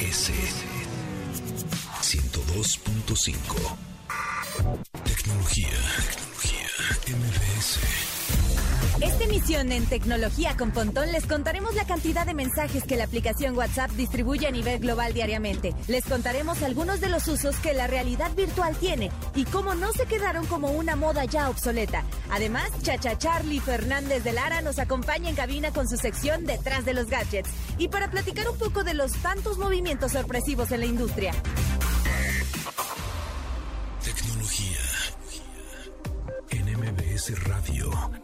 MBS 102.5 Tecnología, tecnología, MBS. Esta emisión en Tecnología con Pontón les contaremos la cantidad de mensajes que la aplicación WhatsApp distribuye a nivel global diariamente. Les contaremos algunos de los usos que la realidad virtual tiene y cómo no se quedaron como una moda ya obsoleta. Además, Chacha Charlie Fernández de Lara nos acompaña en cabina con su sección Detrás de los Gadgets y para platicar un poco de los tantos movimientos sorpresivos en la industria. Tecnología en MBS Radio.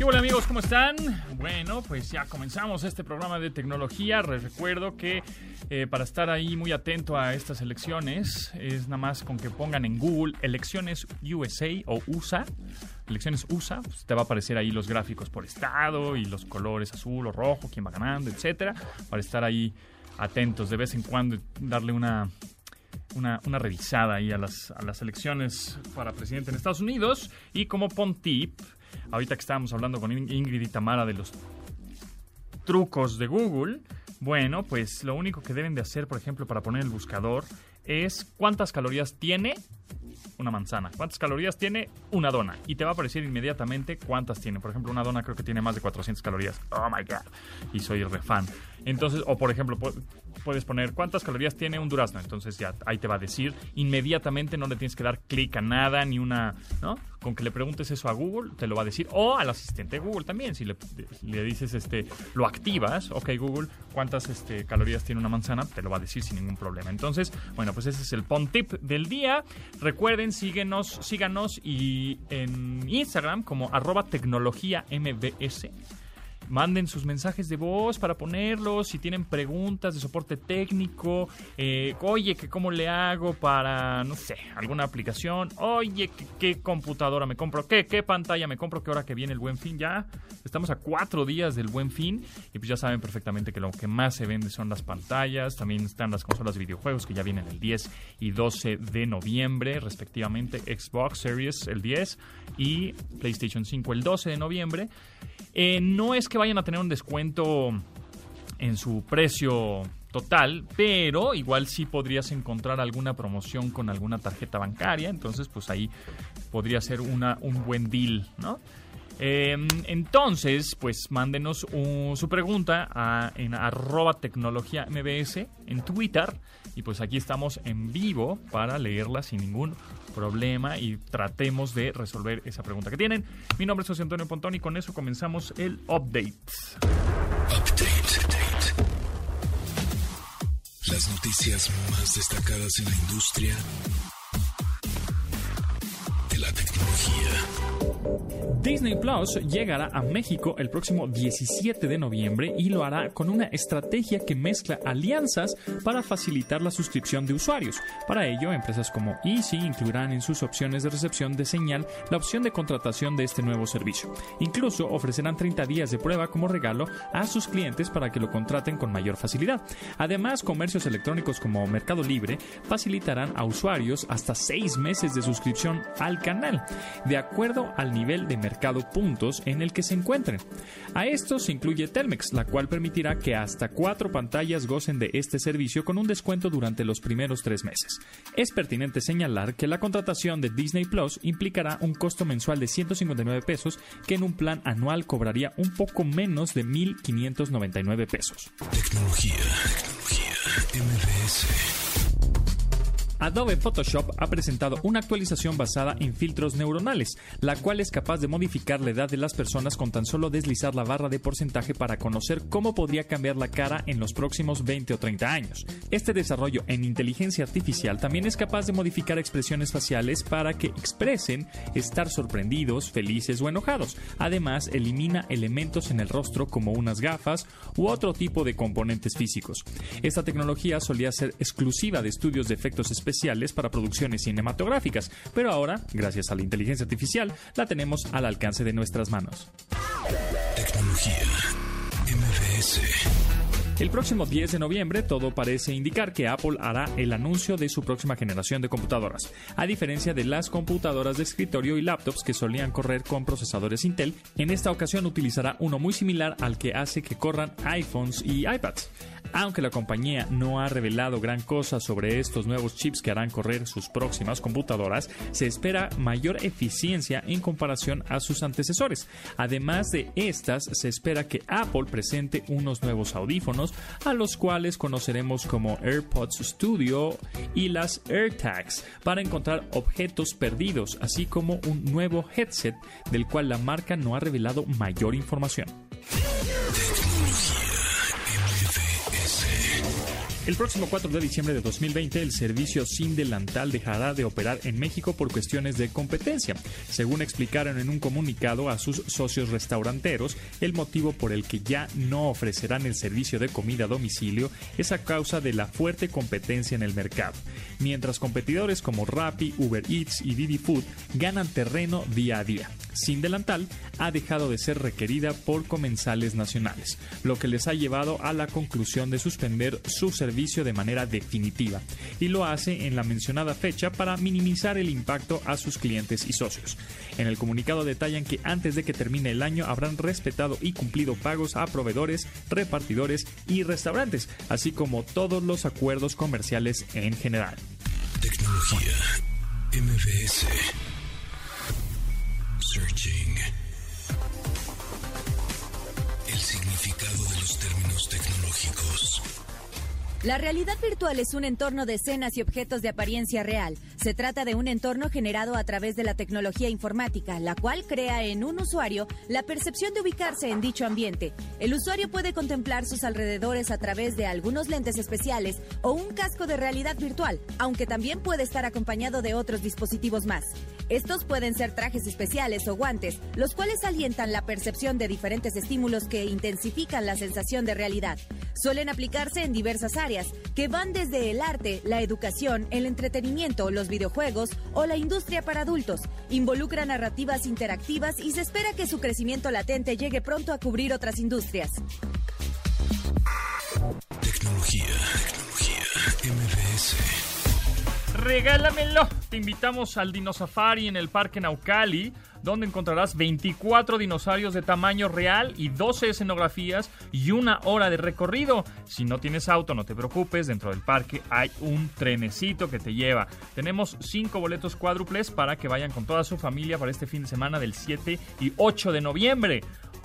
¿Qué hola amigos? ¿Cómo están? Bueno, pues ya comenzamos este programa de tecnología. Les recuerdo que eh, para estar ahí muy atento a estas elecciones es nada más con que pongan en Google elecciones USA o USA. Elecciones USA, pues te va a aparecer ahí los gráficos por estado y los colores azul o rojo, quién va ganando, etcétera, para estar ahí atentos de vez en cuando darle una una, revisada ahí a las, a las elecciones para presidente en Estados Unidos. Y como Pontip, ahorita que estábamos hablando con Ingrid y Tamara de los trucos de Google, bueno, pues lo único que deben de hacer, por ejemplo, para poner el buscador es cuántas calorías tiene una manzana, cuántas calorías tiene una dona y te va a aparecer inmediatamente cuántas tiene. Por ejemplo, una dona creo que tiene más de 400 calorías. Oh my god. Y soy re fan. Entonces, o por ejemplo, puedes poner cuántas calorías tiene un durazno. Entonces ya ahí te va a decir inmediatamente, no le tienes que dar clic a nada ni una, ¿no? Con que le preguntes eso a Google, te lo va a decir. O al asistente de Google también. Si le, dices, este, lo activas, ok Google, cuántas este, calorías tiene una manzana, te lo va a decir sin ningún problema. Entonces, bueno, pues ese es el PON tip del día. Recuerden, síguenos, síganos y en Instagram como arroba tecnología mbs manden sus mensajes de voz para ponerlos, si tienen preguntas de soporte técnico, eh, oye, que cómo le hago para, no sé, alguna aplicación, oye, qué computadora me compro, ¿Qué, qué pantalla me compro, qué hora que viene el buen fin, ya estamos a cuatro días del buen fin y pues ya saben perfectamente que lo que más se vende son las pantallas, también están las consolas de videojuegos que ya vienen el 10 y 12 de noviembre, respectivamente Xbox Series el 10 y PlayStation 5 el 12 de noviembre. Eh, no es que vayan a tener un descuento en su precio total, pero igual sí podrías encontrar alguna promoción con alguna tarjeta bancaria, entonces pues ahí podría ser un buen deal, ¿no? Em, entonces, pues mándenos su pregunta en arroba tecnología mbs en Twitter y pues aquí estamos en vivo para leerla sin ningún problema y tratemos de resolver esa pregunta que tienen. Mi nombre es José Antonio Pontón y con eso comenzamos el update. Update. Las noticias más destacadas en la industria Disney Plus llegará a México el próximo 17 de noviembre y lo hará con una estrategia que mezcla alianzas para facilitar la suscripción de usuarios. Para ello, empresas como Easy incluirán en sus opciones de recepción de señal la opción de contratación de este nuevo servicio. Incluso ofrecerán 30 días de prueba como regalo a sus clientes para que lo contraten con mayor facilidad. Además, comercios electrónicos como Mercado Libre facilitarán a usuarios hasta 6 meses de suscripción al canal, de acuerdo al nivel de mercado puntos en el que se encuentren. A esto se incluye Telmex, la cual permitirá que hasta cuatro pantallas gocen de este servicio con un descuento durante los primeros tres meses. Es pertinente señalar que la contratación de Disney Plus implicará un costo mensual de 159 pesos que en un plan anual cobraría un poco menos de 1.599 pesos. Tecnología, tecnología. Adobe Photoshop ha presentado una actualización basada en filtros neuronales, la cual es capaz de modificar la edad de las personas con tan solo deslizar la barra de porcentaje para conocer cómo podría cambiar la cara en los próximos 20 o 30 años. Este desarrollo en inteligencia artificial también es capaz de modificar expresiones faciales para que expresen estar sorprendidos, felices o enojados. Además, elimina elementos en el rostro como unas gafas u otro tipo de componentes físicos. Esta tecnología solía ser exclusiva de estudios de efectos especiales especiales para producciones cinematográficas, pero ahora, gracias a la inteligencia artificial, la tenemos al alcance de nuestras manos. Tecnología. El próximo 10 de noviembre todo parece indicar que Apple hará el anuncio de su próxima generación de computadoras. A diferencia de las computadoras de escritorio y laptops que solían correr con procesadores Intel, en esta ocasión utilizará uno muy similar al que hace que corran iPhones y iPads. Aunque la compañía no ha revelado gran cosa sobre estos nuevos chips que harán correr sus próximas computadoras, se espera mayor eficiencia en comparación a sus antecesores. Además de estas, se espera que Apple presente unos nuevos audífonos, a los cuales conoceremos como AirPods Studio y las AirTags, para encontrar objetos perdidos, así como un nuevo headset del cual la marca no ha revelado mayor información. El próximo 4 de diciembre de 2020, el servicio Sin Delantal dejará de operar en México por cuestiones de competencia. Según explicaron en un comunicado a sus socios restauranteros, el motivo por el que ya no ofrecerán el servicio de comida a domicilio es a causa de la fuerte competencia en el mercado. Mientras competidores como Rappi, Uber Eats y Didi Food ganan terreno día a día. Sin Delantal ha dejado de ser requerida por comensales nacionales, lo que les ha llevado a la conclusión de suspender su servicio de manera definitiva y lo hace en la mencionada fecha para minimizar el impacto a sus clientes y socios. En el comunicado detallan que antes de que termine el año habrán respetado y cumplido pagos a proveedores, repartidores y restaurantes, así como todos los acuerdos comerciales en general. La realidad virtual es un entorno de escenas y objetos de apariencia real. Se trata de un entorno generado a través de la tecnología informática, la cual crea en un usuario la percepción de ubicarse en dicho ambiente. El usuario puede contemplar sus alrededores a través de algunos lentes especiales o un casco de realidad virtual, aunque también puede estar acompañado de otros dispositivos más. Estos pueden ser trajes especiales o guantes, los cuales alientan la percepción de diferentes estímulos que intensifican la sensación de realidad. Suelen aplicarse en diversas áreas, que van desde el arte, la educación, el entretenimiento, los videojuegos o la industria para adultos. Involucra narrativas interactivas y se espera que su crecimiento latente llegue pronto a cubrir otras industrias. Tecnología, tecnología, MBS. Regálamelo. Te invitamos al Dinosafari en el Parque Naucali, donde encontrarás 24 dinosaurios de tamaño real y 12 escenografías y una hora de recorrido. Si no tienes auto, no te preocupes, dentro del parque hay un trenecito que te lleva. Tenemos 5 boletos cuádruples para que vayan con toda su familia para este fin de semana del 7 y 8 de noviembre.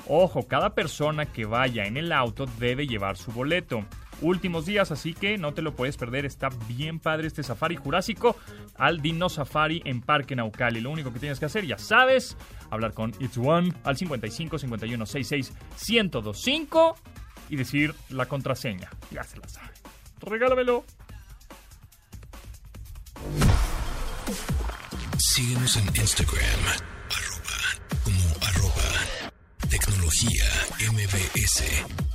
Ojo, cada persona que vaya en el auto debe llevar su boleto últimos días, así que no te lo puedes perder. Está bien padre este safari jurásico al Dino Safari en Parque Naucali. Lo único que tienes que hacer, ya sabes, hablar con It's One al 55 51 66 1025 y decir la contraseña. Ya se la sabe. Regálamelo. Síguenos en Instagram, arroba, como arroba, tecnología MBS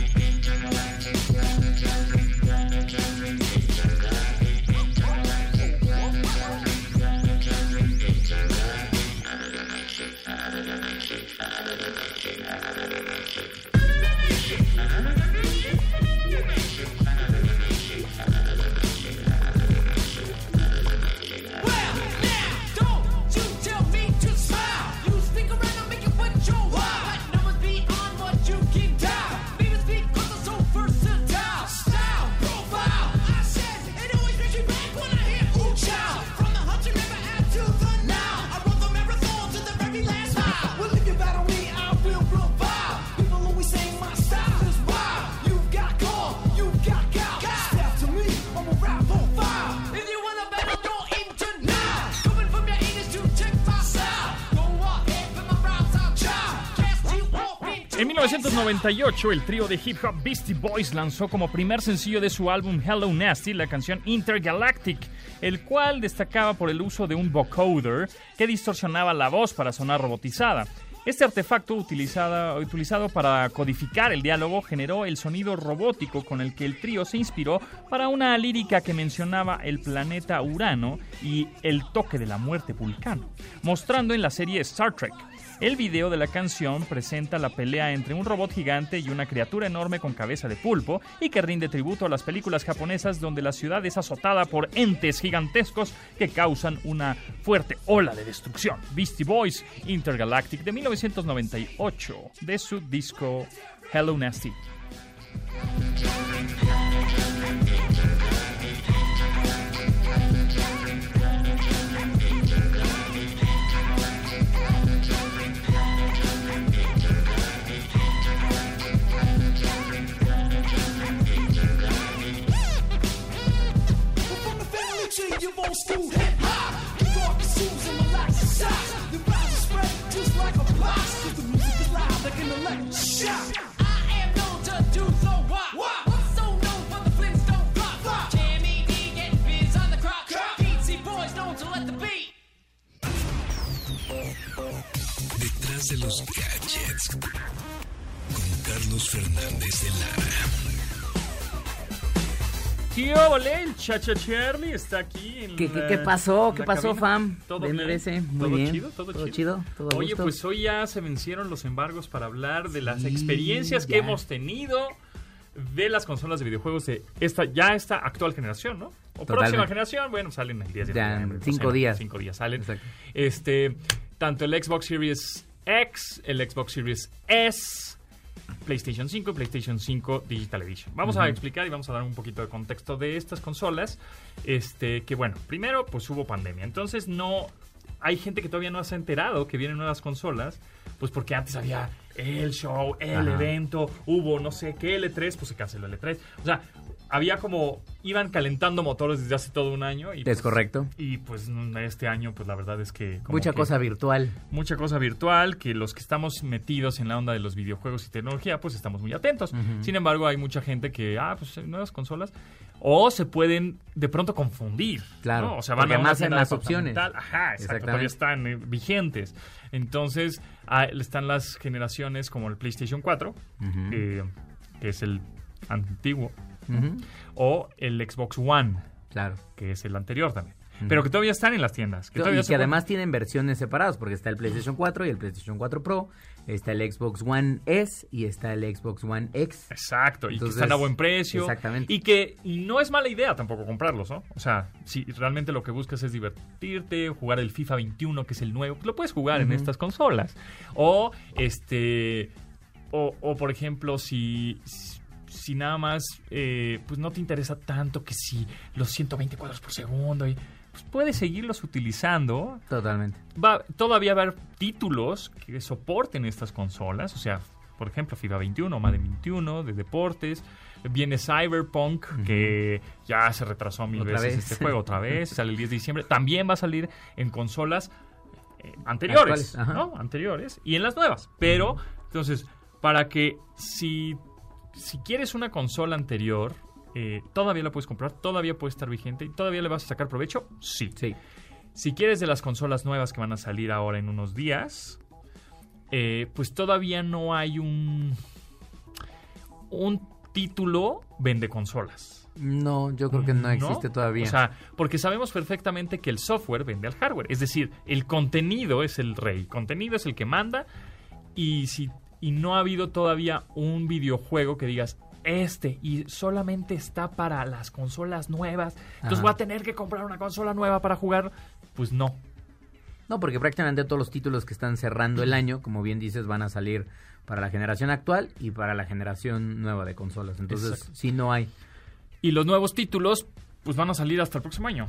1998, el trío de hip hop Beastie Boys lanzó como primer sencillo de su álbum Hello Nasty la canción Intergalactic, el cual destacaba por el uso de un vocoder que distorsionaba la voz para sonar robotizada. Este artefacto utilizado para codificar el diálogo generó el sonido robótico con el que el trío se inspiró para una lírica que mencionaba el planeta Urano y el toque de la muerte Vulcano, mostrando en la serie Star Trek. El video de la canción presenta la pelea entre un robot gigante y una criatura enorme con cabeza de pulpo y que rinde tributo a las películas japonesas donde la ciudad es azotada por entes gigantescos que causan una fuerte ola de destrucción. Beastie Boys Intergalactic de 1998 de su disco Hello Nasty. old school hip hop. Dark socks. The vibes spread just like a box. Cause the music is loud like an electric shock. I am so what? Detrás de los gadgets con Carlos Fernández de Lara. ¿Qué ole? El Chacha Charlie está aquí. En ¿Qué, la, qué, pasó? ¿Qué pasó, cabina. fam? ¿Todo Bien. Muy ¿Todo bien. chido? ¿Todo, ¿Todo chido? ¿Todo Oye, gusto? pues hoy ya se vencieron los embargos para hablar de las Sí, experiencias que hemos tenido de las consolas de videojuegos de esta ya esta actual generación, ¿no? O Totalmente. próxima generación, bueno, salen el 10 de Ya en noviembre, cinco pues, en días. Cinco días salen. Exacto. Este, tanto el Xbox Series X, el Xbox Series S, PlayStation 5 y PlayStation 5 Digital Edition. Vamos a explicar y vamos a dar un poquito de contexto de estas consolas. Este, que bueno, primero pues hubo pandemia. Entonces no hay gente que todavía no se ha enterado que vienen nuevas consolas, pues porque antes había el show, el Ajá. evento, hubo no sé qué L3, pues se canceló el L3. O sea, había como iban calentando motores desde hace todo un año y Es pues, correcto. y pues este año pues la verdad es que como Mucha que- cosa virtual. mucha cosa virtual que los que estamos metidos en la onda de los videojuegos y tecnología, pues estamos muy atentos. Sin embargo, hay mucha gente que, ah, pues nuevas consolas, o se pueden de pronto confundir. Claro, ¿no? O sea, van a una además hay tienda más opciones. Ajá, exacto, todavía están eh, vigentes. Entonces, ah, están las generaciones como el PlayStation 4, eh, que es el antiguo, O el Xbox One, Claro. que es el anterior también. Pero que todavía están en las tiendas. Que todavía y que además tienen versiones separadas, porque está el PlayStation 4 y el PlayStation 4 Pro, está el Xbox One S y está el Xbox One X. Exacto, y que están a buen precio. exactamente. Y que no es mala idea tampoco comprarlos, ¿no? O sea, si realmente lo que buscas es divertirte, jugar el FIFA 21, que es el nuevo, pues lo puedes jugar en estas consolas. O, este, o, o, por ejemplo, si... Si nada más, eh, pues no te interesa tanto que si los 120 cuadros por segundo, y, pues puedes seguirlos utilizando Totalmente. va todavía va a haber títulos que soporten estas consolas, o sea, por ejemplo, FIFA 21, Madden 21 de deportes, viene Cyberpunk que ya se retrasó mil Otra veces vez. este juego otra vez, sale el 10 de diciembre, también va a salir en consolas eh, anteriores. Anteriores y en las nuevas, pero entonces para que si si quieres una consola anterior eh, todavía la puedes comprar, todavía puede estar vigente y todavía le vas a sacar provecho, sí. Sí. Si quieres de las consolas nuevas que van a salir ahora en unos días, eh, pues todavía no hay un un título vende consolas. No, yo creo que no existe todavía. O sea, porque sabemos perfectamente que el software vende al hardware. Es decir, el contenido es el rey. El contenido es el que manda. Y si y no ha habido todavía un videojuego que digas este y solamente está para las consolas nuevas. Entonces Ajá. voy a tener que comprar una consola nueva para jugar. Pues no. No, porque prácticamente todos los títulos que están cerrando el año, como bien dices, van a salir para la generación actual y para la generación nueva de consolas. Entonces, Exacto. sí no hay. Y los nuevos títulos, pues van a salir hasta el próximo año.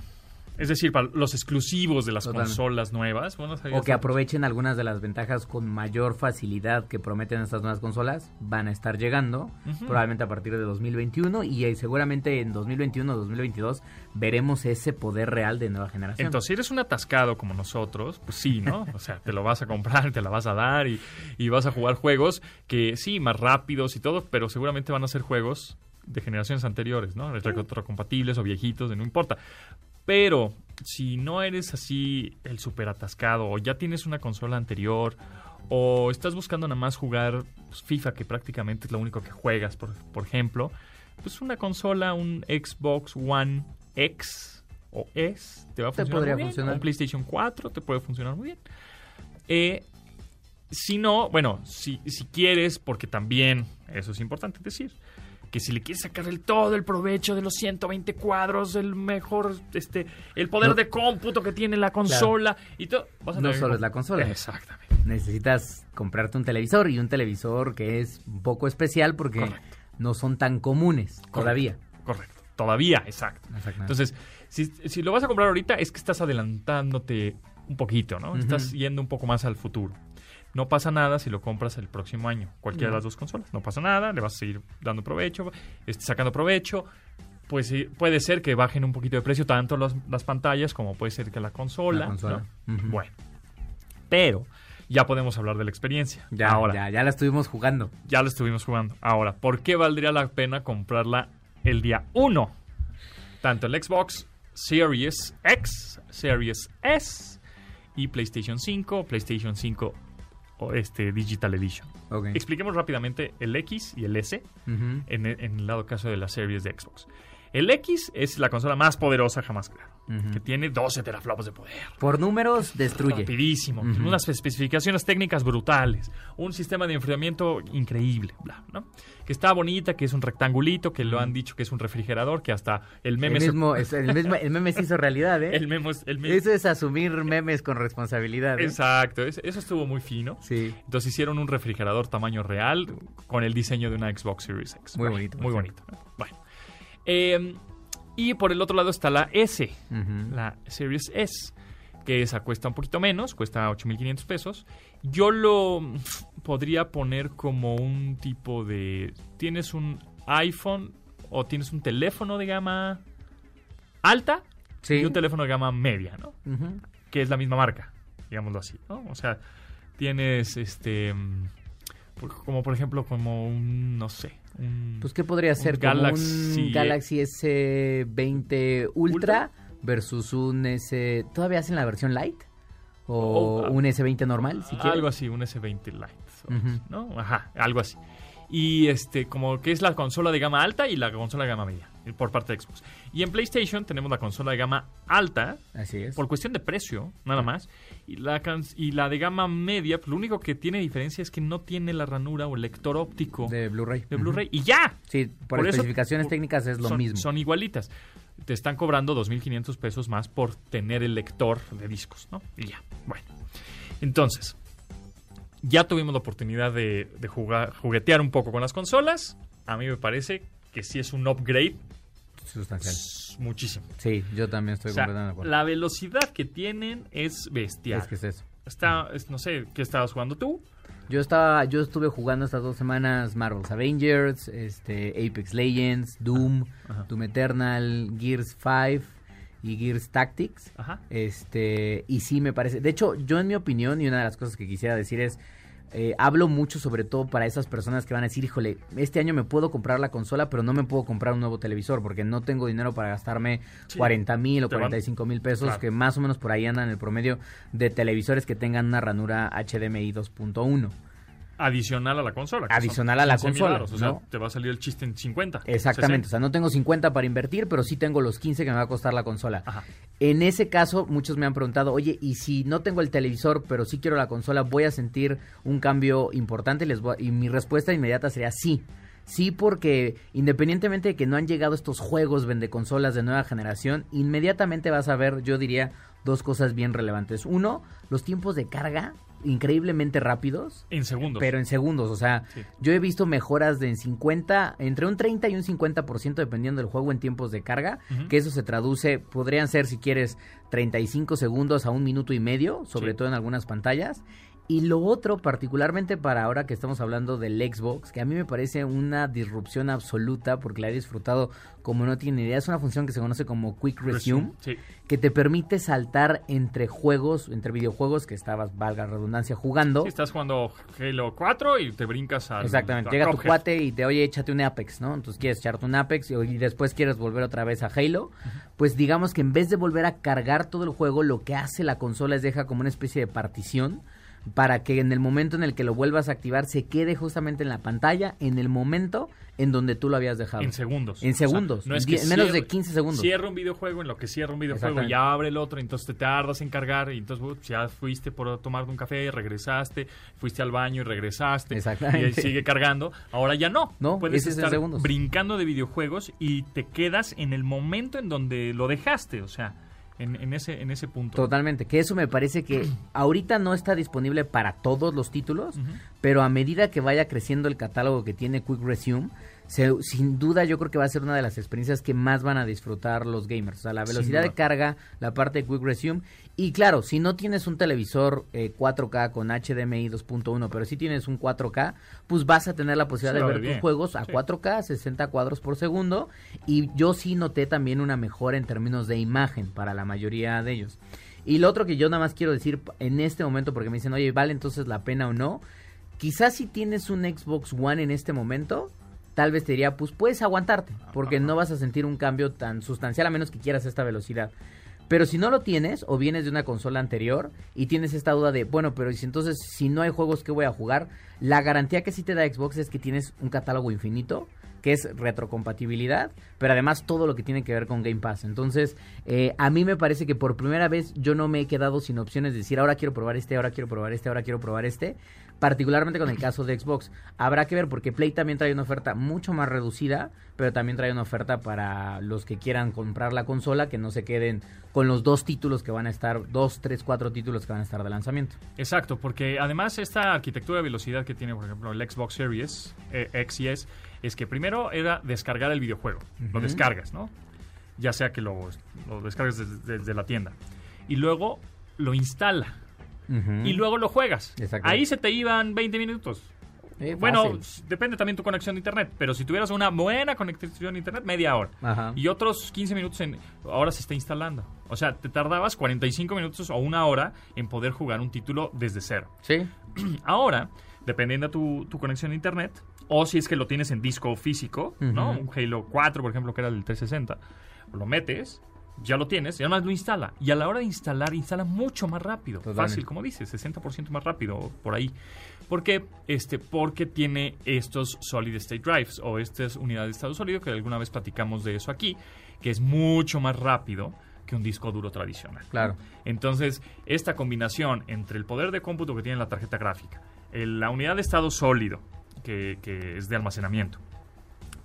Es decir, para los exclusivos de las Totalmente. consolas nuevas. Bueno, O que aprovechen algunas de las ventajas con mayor facilidad que prometen estas nuevas consolas, van a estar llegando probablemente a partir de 2021 y eh, seguramente en 2021 o 2022 veremos ese poder real de nueva generación. Entonces, si eres un atascado como nosotros, pues sí, ¿no? O sea, te lo vas a comprar, te la vas a dar y, y vas a jugar juegos que sí, más rápidos y todo, pero seguramente van a ser juegos de generaciones anteriores, ¿no? Retrocompatibles o viejitos, no importa. Pero si no eres así el super atascado o ya tienes una consola anterior o estás buscando nada más jugar pues, FIFA, que prácticamente es lo único que juegas, por, por ejemplo, pues una consola, un Xbox One X o S, te va a funcionar muy bien. funcionar. Un PlayStation 4 te puede funcionar muy bien. Eh, si no, bueno, si, si quieres, porque también, eso es importante decir, que si le quieres sacar el todo el provecho de los 120 cuadros, el mejor, este, el poder No. de cómputo que tiene la consola y todo, vas a No solo es la consola. Exactamente. Necesitas comprarte un televisor y un televisor que es un poco especial porque Correcto. no son tan comunes todavía. Correcto. Todavía, exacto. Entonces, si, si lo vas a comprar ahorita es que estás adelantándote un poquito, ¿no? Estás yendo un poco más al futuro. No pasa nada si lo compras el próximo año, cualquiera de las dos consolas. No pasa nada, le vas a seguir dando provecho, este, sacando provecho. Pues puede ser que bajen un poquito de precio tanto las, las pantallas como puede ser que la consola. La consola. Bueno, pero ya podemos hablar de la experiencia. ya, Ahora, ya, ya la estuvimos jugando. ya lo estuvimos jugando. Ahora, ¿por qué valdría la pena comprarla el día 1? Tanto el Xbox Series X, Series S y PlayStation 5, PlayStation 5 o este Digital Edition. Expliquemos rápidamente el X y el S en el lado caso de las series de Xbox. El X es la consola más poderosa jamás creada, que tiene 12 teraflops de poder. Por números, destruye. Rapidísimo, unas especificaciones técnicas brutales, un sistema de enfriamiento increíble, bla, ¿no? Que está bonita, que es un rectangulito, que lo han dicho que es un refrigerador, que hasta el El meme se- mismo, es- el, mismo, el meme se hizo realidad, ¿eh? el memo el meme- Eso es asumir memes con responsabilidad. ¿eh? Exacto, es- eso estuvo muy fino. Sí. Entonces hicieron un refrigerador tamaño real con el diseño de una Xbox Series X. Muy bonito, Muy bonito. ¿no? Bueno. Eh, y por el otro lado está la S, la Series S, que esa cuesta un poquito menos, cuesta 8.500 pesos. Yo lo podría poner como un tipo de... Tienes un iPhone o tienes un teléfono de gama alta Sí. y un teléfono de gama media, ¿no? Que es la misma marca, digámoslo así, ¿no? O sea, tienes este mm, como por ejemplo como un no sé, un Pues, ¿qué podría ser? Galaxy- un Galaxy S20 Ultra, Ultra. versus un S... ¿Todavía hacen la versión Lite? ¿O Oh, ah, un S20 normal, si algo así, un S20 Lite. ¿no? Ajá, algo así. Y este como que es la consola de gama alta y la consola de gama media por parte de Xbox. Y en PlayStation tenemos la consola de gama alta Así es. por cuestión de precio, nada más. Y la, y la de gama media, pues, lo único que tiene diferencia es que no tiene la ranura o el lector óptico de, De Blu-ray. Blu-ray. Y ya. Sí, por, especificaciones técnicas es lo son, mismo. Son igualitas. Te están cobrando 2.500 pesos más por tener el lector de discos, ¿no? Y ya. Bueno. Entonces, ya tuvimos la oportunidad de, de jugar, juguetear un poco con las consolas. A mí me parece que sí es un upgrade Sustancial. s- muchísimo. Sí, yo también estoy O sea, completamente de acuerdo. la velocidad que tienen es bestial. Es que es eso. Está, es- no sé, ¿qué estabas jugando tú? Yo estaba, yo estuve jugando estas dos semanas Marvel's Avengers, este, Apex Legends, Doom, Ajá. Doom Eternal, Gears 5 y Gears Tactics. Ajá. Este, y sí me parece. De hecho, yo en mi opinión, y una de las cosas que quisiera decir es. Eh, hablo mucho sobre todo para esas personas que van a decir, híjole, este año me puedo comprar la consola, pero no me puedo comprar un nuevo televisor porque no tengo dinero para gastarme Sí. 40 mil o Te van- 45 mil pesos, Claro. que más o menos por ahí andan el promedio de televisores que tengan una ranura HDMI 2.1. Adicional a la consola. Adicional son a la 15,000 consola, O sea, te va a salir el chiste en 50. Exactamente, o 60. sea, no tengo 50 para invertir, pero sí tengo los 15 que me va a costar la consola. Ajá. En ese caso, muchos me han preguntado, oye, y si no tengo el televisor, pero sí quiero la consola, ¿voy a sentir un cambio importante? Les voy a- Y mi respuesta inmediata sería sí. Sí, porque independientemente de que no han llegado estos juegos vende consolas de nueva generación, inmediatamente vas a ver, yo diría, dos cosas bien relevantes. Uno, los tiempos de carga increíblemente rápidos. En segundos. Pero en segundos, o sea, Sí. yo he visto mejoras de en 50, entre un 30 y un 50% dependiendo del juego en tiempos de carga, que eso se traduce, podrían ser si quieres 35 segundos a un minuto y medio, sobre Sí. todo en algunas pantallas. Y lo otro, particularmente para ahora que estamos hablando del Xbox, que a mí me parece una disrupción absoluta porque la he disfrutado como no tiene idea, es una función que se conoce como Quick Resume Sí. que te permite saltar entre juegos, entre videojuegos que estabas, valga la redundancia, jugando. Sí, estás jugando Halo 4 y te brincas al. Exactamente, llega tu cuate y te oye, échate un Apex, ¿no? Entonces quieres echarte un Apex y, y después quieres volver otra vez a Halo. Pues digamos que en vez de volver a cargar todo el juego, lo que hace la consola es deja como una especie de partición para que en el momento en el que lo vuelvas a activar se quede justamente en la pantalla en el momento en donde tú lo habías dejado. En segundos. En O sea, segundos, no es que en menos de cierre- 15 segundos. Cierra un videojuego en lo que cierra un videojuego y ya abre el otro, entonces te tardas en cargar y entonces uh, ya fuiste por tomarte un café, regresaste, fuiste al baño y regresaste. Exactamente. Y ahí sigue cargando. Ahora ya no. No, puedes estar segundos. brincando de videojuegos y te quedas en el momento en donde lo dejaste, o sea, en, en ese en ese punto. Totalmente, que eso me parece que ahorita no está disponible para todos los títulos, pero a medida que vaya creciendo el catálogo que tiene Quick Resume, se- sin duda yo creo que va a ser una de las experiencias que más van a disfrutar los gamers. O sea, la velocidad de carga, la parte de Quick Resume. Y claro, si no tienes un televisor eh, 4K con HDMI 2.1, pero si tienes un 4K, pues vas a tener la posibilidad de ver tus juegos a Sí. 4K, 60 cuadros por segundo. Y yo sí noté también una mejora en términos de imagen para la mayoría de ellos. Y lo otro que yo nada más quiero decir en este momento, porque me dicen, oye, ¿vale entonces la pena o no? Quizás si tienes un Xbox One en este momento, tal vez te diría, pues puedes aguantarte, porque no vas a sentir un cambio tan sustancial a menos que quieras esta velocidad. Pero si no lo tienes o vienes de una consola anterior y tienes esta duda de, bueno, pero si entonces si no hay juegos que voy a jugar, la garantía que sí te da Xbox es que tienes un catálogo infinito, que es retrocompatibilidad, pero además todo lo que tiene que ver con Game Pass. Entonces, eh, a mí me parece que por primera vez yo no me he quedado sin opciones de decir, ahora quiero probar este, ahora quiero probar este, ahora quiero probar este, particularmente con el caso de Xbox. Habrá que ver porque Play también trae una oferta mucho más reducida, pero también trae una oferta para los que quieran comprar la consola, que no se queden con los dos títulos que van a estar, dos, tres, cuatro títulos que van a estar de lanzamiento. Exacto, porque además esta arquitectura de velocidad que tiene, por ejemplo, el Xbox Series eh, X y S, es que primero era descargar el videojuego. Lo Ujú. descargas, ¿no? Ya sea que lo, lo descargues desde, desde la tienda. Y luego lo instala. Y luego lo juegas. Exacto. Ahí se te iban 20 minutos. Bueno, depende también tu conexión de internet, pero si tuvieras una buena conexión de internet, media hora. Ajá. Y otros 15 minutos en... Ahora se está instalando. O sea, te tardabas 45 minutos o una hora en poder jugar un título desde cero. Sí. Ahora, dependiendo de tu, tu conexión a internet, o si es que lo tienes en disco físico, ¿no? Un Halo 4, por ejemplo, que era el 360, lo metes, ya lo tienes, y además lo instala. Y a la hora de instalar, instala mucho más rápido. Totalmente. Fácil, como dices, 60% más rápido, por ahí. ¿Por qué? Este, porque tiene estos Solid State Drives, o estas unidades de estado sólido, que alguna vez platicamos de eso aquí, que es mucho más rápido que un disco duro tradicional. Claro. Entonces, esta combinación entre el poder de cómputo que tiene la tarjeta gráfica, la unidad de estado sólido, que, que es de almacenamiento,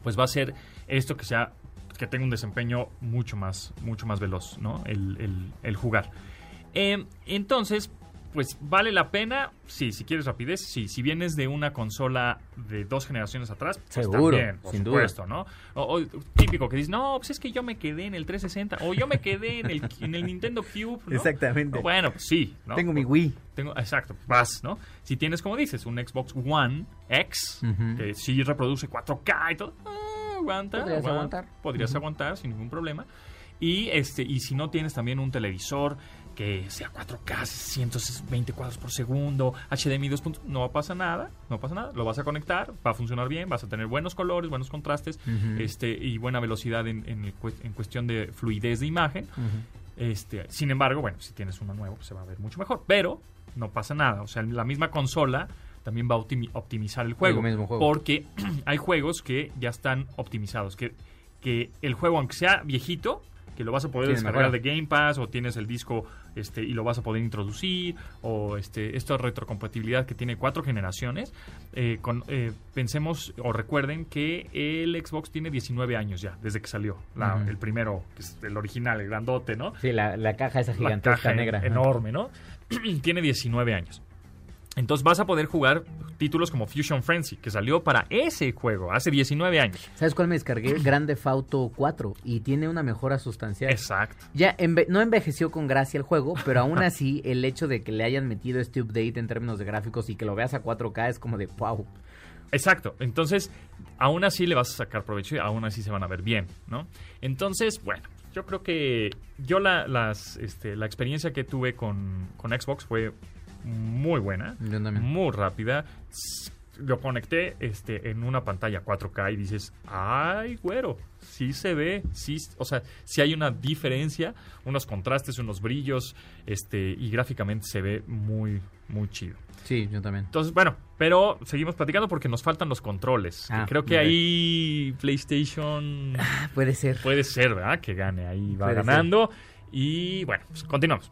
pues va a ser esto que sea que tenga un desempeño mucho más, mucho más veloz, ¿no? El, el- el jugar. Eh, entonces, pues vale la pena, sí, si quieres rapidez, sí, si vienes de una consola de dos generaciones atrás, pues Seguro, también, por sin duda. supuesto, ¿no? O, o típico que dices, no, pues es que yo me quedé en el 360, o yo me quedé en el, en el Nintendo Cube, ¿no? Exactamente. Bueno, pues sí, ¿no? Tengo mi Wii. Tengo, exacto, vas, ¿no? Si tienes, como dices, un Xbox One X, Ujú. que sí reproduce 4K y todo, ah, aguanta. Podrías aguanta, aguantar. Podrías aguantar sin ningún problema. Y, este, y si no tienes también un televisor que sea 4K, 120 cuadros por segundo, HDMI 2.0, no pasa nada, no pasa nada, lo vas a conectar, va a funcionar bien, vas a tener buenos colores, buenos contrastes este, y buena velocidad en, en, cuestión de fluidez de imagen. Este, sin embargo, bueno, si tienes uno nuevo, pues se va a ver mucho mejor. Pero no pasa nada. O sea, la misma consola también va a optimi- optimizar el juego. mismo juego. Porque hay juegos que ya están optimizados. Que, que el juego, aunque sea viejito, que lo vas a poder descargar mejora. de Game Pass o tienes el disco este y lo vas a poder introducir o este esta retrocompatibilidad que tiene cuatro generaciones eh, con, eh, pensemos o recuerden que el Xbox tiene 19 años ya desde que salió la- el primero que es el original el grandote no Sí, la, la caja esa la gigantesca caja negra. en- enorme, ¿no? Tiene 19 años. Entonces vas a poder jugar títulos como Fusion Frenzy, que salió para ese juego hace 19 años. ¿Sabes cuál me descargué? Grande Fauto 4 y tiene una mejora sustancial. Exacto. Ya enve- no envejeció con gracia el juego, pero aún así el hecho de que le hayan metido este update en términos de gráficos y que lo veas a 4K es como de wow. Exacto. Entonces, aún así le vas a sacar provecho y aún así se van a ver bien, ¿no? Entonces, bueno, yo creo que yo la, las, este, la experiencia que tuve con, con Xbox fue muy buena, muy rápida. Lo conecté este, en una pantalla 4K y dices, ay, güero, sí se ve, sí, o sea, sí hay una diferencia, unos contrastes, unos brillos, este, y gráficamente se ve muy, muy chido. Sí, yo también. Entonces, bueno, pero seguimos platicando porque nos faltan los controles. Ah, Creo que ahí PlayStation Ah, Puede ser. puede ser, ¿verdad? Que gane, ahí va Puede ganando. Y bueno, pues continuamos.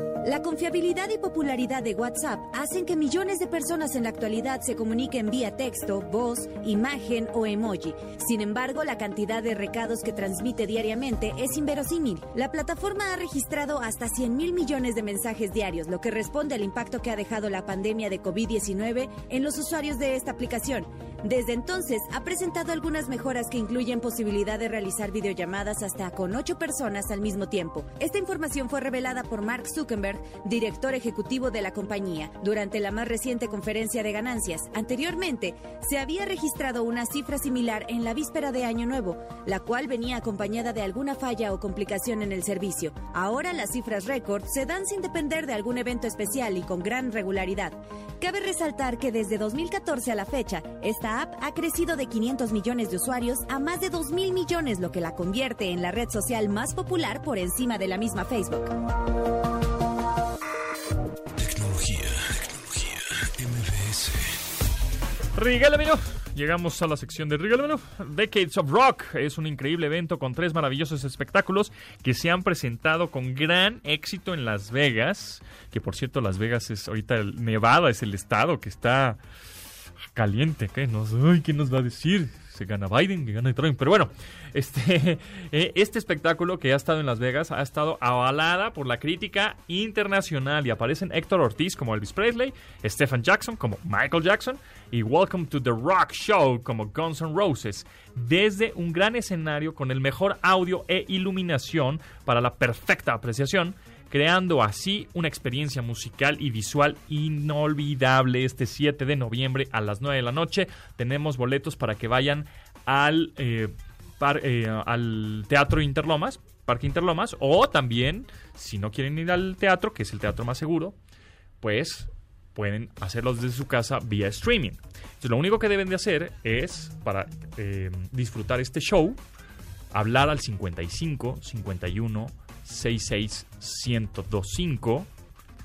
La confiabilidad y popularidad de WhatsApp hacen que millones de personas en la actualidad se comuniquen vía texto, voz, imagen o emoji. Sin embargo, la cantidad de recados que transmite diariamente es inverosímil. La plataforma ha registrado hasta 100 mil millones de mensajes diarios, lo que responde al impacto que ha dejado la pandemia de COVID-19 en los usuarios de esta aplicación. Desde entonces, ha presentado algunas mejoras que incluyen posibilidad de realizar videollamadas hasta con ocho personas al mismo tiempo. Esta información fue revelada por Mark Zuckerberg, director ejecutivo de la compañía, durante la más reciente conferencia de ganancias. Anteriormente, se había registrado una cifra similar en la víspera de Año Nuevo, la cual venía acompañada de alguna falla o complicación en el servicio. Ahora las cifras récord se dan sin depender de algún evento especial y con gran regularidad. Cabe resaltar que desde 2014 a la fecha, esta app ha crecido de 500 millones de usuarios a más de 2 mil millones, lo que la convierte en la red social más popular por encima de la misma Facebook. Regálamelo. Llegamos a la sección de Regálamelo. Decades of Rock es un increíble evento con tres maravillosos espectáculos que se han presentado con gran éxito en Las Vegas. Que por cierto, Las Vegas es ahorita el- Nevada, es el estado que está caliente. ¿Qué nos, ay, ¿qué nos va a decir? Gana Biden, que gana Trump. Pero bueno, este, eh, este espectáculo que ha estado en Las Vegas ha estado avalada por la crítica internacional y aparecen Héctor Ortiz como Elvis Presley, Stephen Jackson como Michael Jackson y Welcome to the Rock Show como Guns N' Roses desde un gran escenario con el mejor audio e iluminación para la perfecta apreciación creando así una experiencia musical y visual inolvidable este 7 de noviembre a las 9 de la noche. Tenemos boletos para que vayan al, eh, eh, al Teatro Interlomas, Parque Interlomas, o también, si no quieren ir al teatro, que es el teatro más seguro, pues pueden hacerlo desde su casa vía streaming. Entonces, lo único que deben de hacer es, para eh, disfrutar este show, hablar al 55 51 66 1025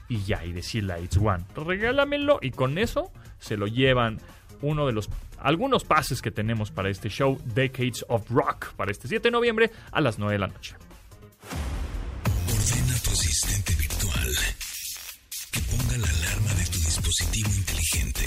y ya, y decirle a It's One, regálamelo y con eso se lo llevan uno de los algunos pases que tenemos para este show Decades of Rock para este 7 de noviembre a las 9 de la noche. Ordena a tu asistente virtual que ponga la alarma de tu dispositivo inteligente.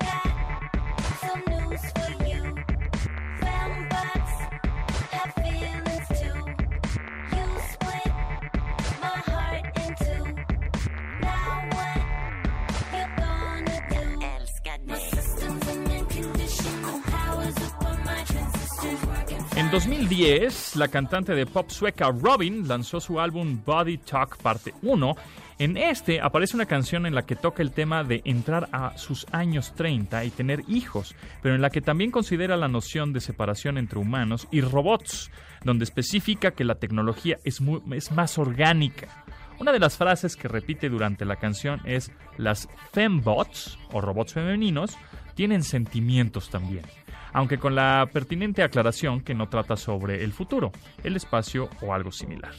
2010, la cantante de pop sueca Robin lanzó su álbum Body Talk Parte 1. En este aparece una canción en la que toca el tema de entrar a sus años 30 y tener hijos, pero en la que también considera la noción de separación entre humanos y robots, donde especifica que la tecnología es, más orgánica. Una de las frases que repite durante la canción es las fembots, o robots femeninos, tienen sentimientos también. Aunque con la pertinente aclaración que no trata sobre el futuro, el espacio o algo similar.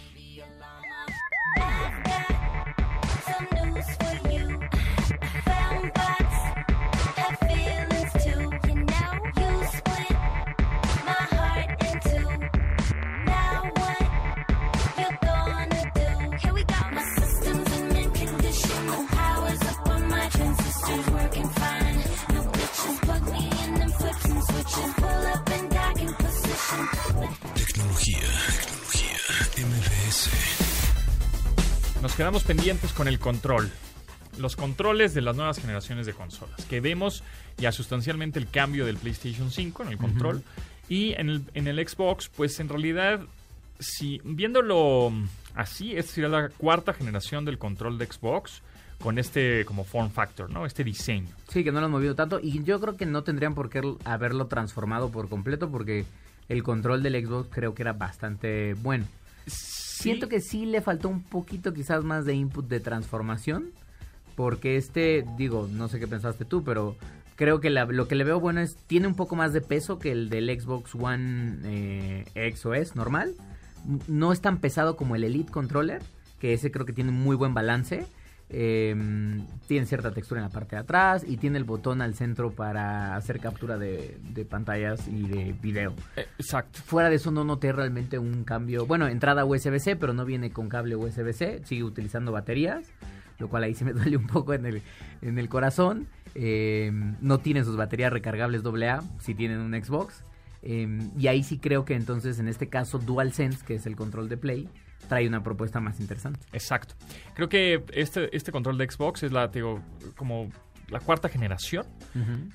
MBS. Nos quedamos pendientes con el control. Los controles de las nuevas generaciones de consolas. Que vemos ya sustancialmente el cambio del PlayStation 5 en el control. Y en el, en el Xbox, pues en realidad, si viéndolo así, esta sería la cuarta generación del control de Xbox con este como form factor, ¿no? Este diseño. Sí, que no lo han movido tanto. Y yo creo que no tendrían por qué haberlo transformado por completo porque el control del Xbox creo que era bastante bueno. Siento que sí le faltó un poquito quizás más de input de transformación. Porque este, digo, no sé qué pensaste tú, pero creo que la- lo que le veo bueno es, tiene un poco más de peso que el del Xbox One eh, X o S normal. No es tan pesado como el Elite Controller, que ese creo que tiene un muy buen balance. Eh, tiene cierta textura en la parte de atrás y tiene el botón al centro para hacer captura de, de pantallas y de video. Exacto. Fuera de eso no noté realmente un cambio. Bueno, entrada USB-C, pero no viene con cable USB-C. Sigue utilizando baterías, lo cual ahí se me duele un poco en el, en el corazón. Eh, no tiene sus baterías recargables AA, si tienen un Xbox. Eh, y ahí sí creo que entonces en este caso DualSense, que es el control de Play, trae una propuesta más interesante. Exacto. Creo que este, este control de Xbox es la, digo, como la cuarta generación.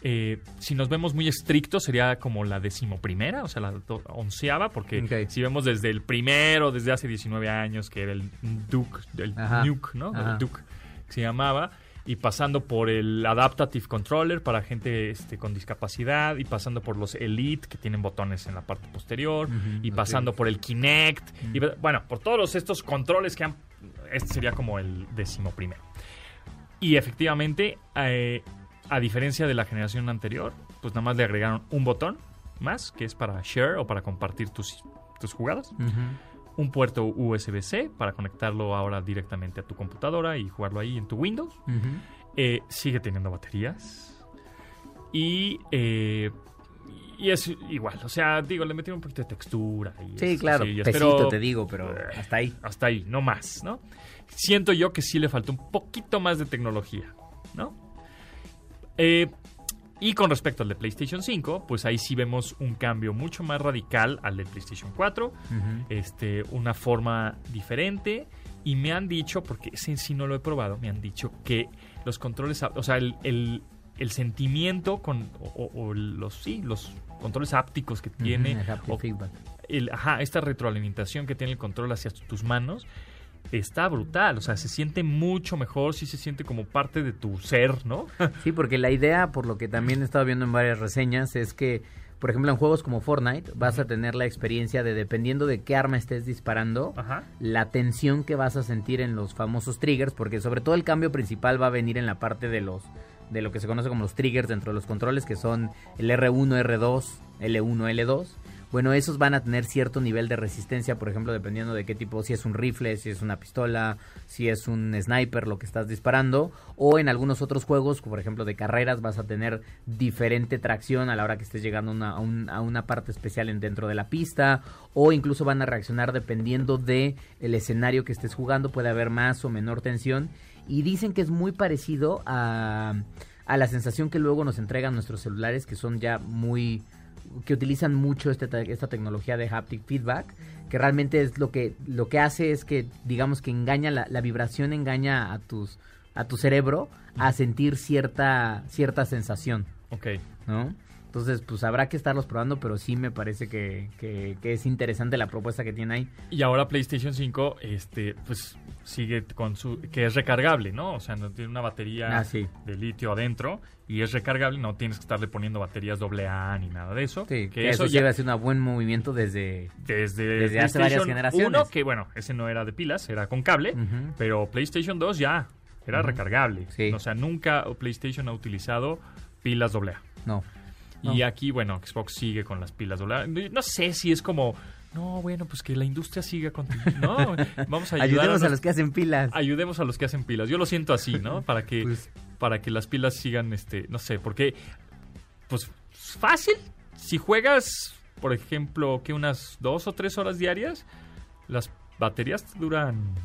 Eh, si nos vemos muy estrictos, sería como la decimoprimera, o sea, la onceava, porque si vemos desde el primero, desde hace 19 años, que era el Duke, el Ajá. Nuke, ¿no? Ajá. El Duke, que se llamaba, y pasando por el Adaptative Controller para gente este, con discapacidad, y pasando por los Elite, que tienen botones en la parte posterior, Ujú, y ok. pasando por el Kinect, y bueno, por todos estos controles que han... Este sería como el decimoprimero. Y efectivamente, eh, a diferencia de la generación anterior, pues nada más le agregaron un botón más, que es para share o para compartir tus, tus jugadas. Un puerto USB-C para conectarlo ahora directamente a tu computadora y jugarlo ahí en tu Windows. Eh, sigue teniendo baterías. Y, eh, y es igual. O sea, digo, le metieron un poquito de textura. Y Sí, es- claro, pesito pero- te digo, pero hasta ahí. hasta ahí, no más, ¿no? Siento yo que sí le falta un poquito más de tecnología, ¿no? Eh, y con respecto al de PlayStation 5, pues ahí sí vemos un cambio mucho más radical al de PlayStation 4, este, una forma diferente. Y me han dicho, porque ese sí no lo he probado, me han dicho que los controles, o sea, el, el- el sentimiento con, o, los, sí, los controles ápticos que tiene, el o- feedback. el, ajá, esta retroalimentación que tiene el control hacia tus manos está brutal. O sea, se siente mucho mejor, sí se siente como parte de tu ser, ¿no? Sí, porque la idea, por lo que también he estado viendo en varias reseñas, es que, por ejemplo, en juegos como Fortnite vas a tener la experiencia de, dependiendo de qué arma estés disparando, Ajá. la tensión que vas a sentir en los famosos triggers, porque sobre todo el cambio principal va a venir en la parte de los de lo que se conoce como los triggers dentro de los controles, que son el R1, R2, L1, L2. Bueno, esos van a tener cierto nivel de resistencia, por ejemplo, dependiendo de qué tipo, si es un rifle, si es una pistola, si es un sniper lo que estás disparando, o en algunos otros juegos, por ejemplo de carreras, vas a tener diferente tracción a la hora que estés llegando a una, parte especial en, dentro de la pista, o incluso van a reaccionar dependiendo de el escenario que estés jugando, puede haber más o menor tensión, y dicen que es muy parecido a, a la sensación que luego nos entregan nuestros celulares, que son ya muy que utilizan mucho este te- esta tecnología de haptic feedback, que realmente es lo que lo que hace es que digamos que engaña la, la vibración engaña a tus a tu cerebro a sentir cierta cierta sensación, Ok. ¿no? Entonces, pues habrá que estarlos probando, pero sí me parece que, que- que es interesante la propuesta que tiene ahí. Y ahora PlayStation 5, este, pues sigue con su. que es recargable, ¿no? O sea, no tiene una batería Ah, sí. de litio adentro y es recargable, no tienes que estarle poniendo baterías AA ni nada de eso. Sí, que que eso eso sí ya va a ser un buen movimiento desde... desde, desde hace varias generaciones. 1, que bueno, ese no era de pilas, era con cable, pero PlayStation 2 ya era recargable. Sí. O sea, nunca PlayStation ha utilizado pilas AA. No. Y aquí, bueno, Xbox sigue con las pilas. doble- No sé si es como, no, bueno, pues que la industria siga contigo. No, vamos a ayudar Ayudemos a los que hacen pilas. ayudemos a los que hacen pilas. Yo lo siento así, ¿no? Para que, Pues- para que las pilas sigan, este, no sé, porque, pues, fácil. Si juegas, por ejemplo, que unas dos o tres horas diarias, las baterías te duran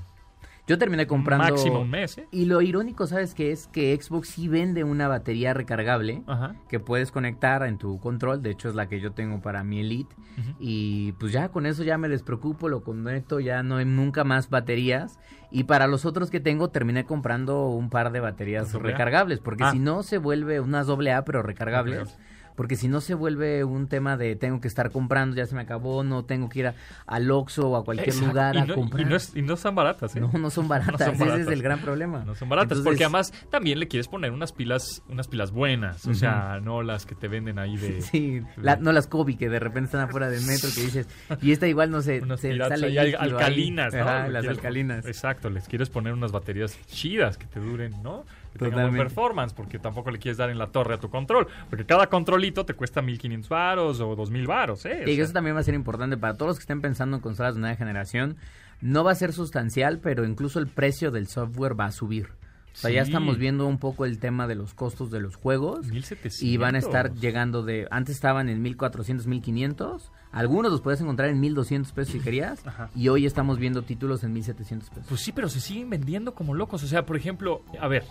Yo terminé comprando... máximo un mes, ¿eh? Y lo irónico, ¿sabes qué? Es que Xbox sí vende una batería recargable Ajá. que puedes conectar en tu control. De hecho, es la que yo tengo para mi Elite. Y pues ya con eso ya me despreocupo, lo conecto, ya no hay nunca más baterías. Y para los otros que tengo, terminé comprando un par de baterías recargables. Porque Ah. si no se vuelve unas doble A, pero recargables. Recargables. Porque si no se vuelve un tema de tengo que estar comprando, ya se me acabó, no tengo que ir a- al Oxxo o a cualquier Exacto. lugar y a no, comprar. Y no, es- y no están baratas, ¿eh? No, no son baratas, No son ese es el gran problema. No son baratas, Entonces, porque además también le quieres poner unas pilas, unas pilas buenas, o sea, no las que te venden ahí de Sí, la- no las Kobe que de repente están afuera del metro que dices, y esta igual no se piratas sale ahí al- líquido ahí. alcalinas, ¿no? Ajá, las quieres- alcalinas. Exacto, les quieres poner unas baterías chidas que te duren, ¿no? Que tengan buen performance, porque tampoco le quieres dar en la torre a tu control, porque cada controlito te cuesta 1500 varos o 2000 varos, ¿eh? O Y sea, eso también va a ser importante para todos los que estén pensando en consolas de nueva generación. No va a ser sustancial, pero incluso el precio del software va a subir. O sea, ya estamos viendo un poco el tema de los costos de los juegos. 1700. Y van a estar llegando de... Antes estaban en 1400, 1500. Algunos los puedes encontrar en 1200 pesos si querías. Ajá. Y hoy estamos viendo títulos en 1700 pesos. Pues sí, pero se siguen vendiendo como locos. O sea, por ejemplo, a ver,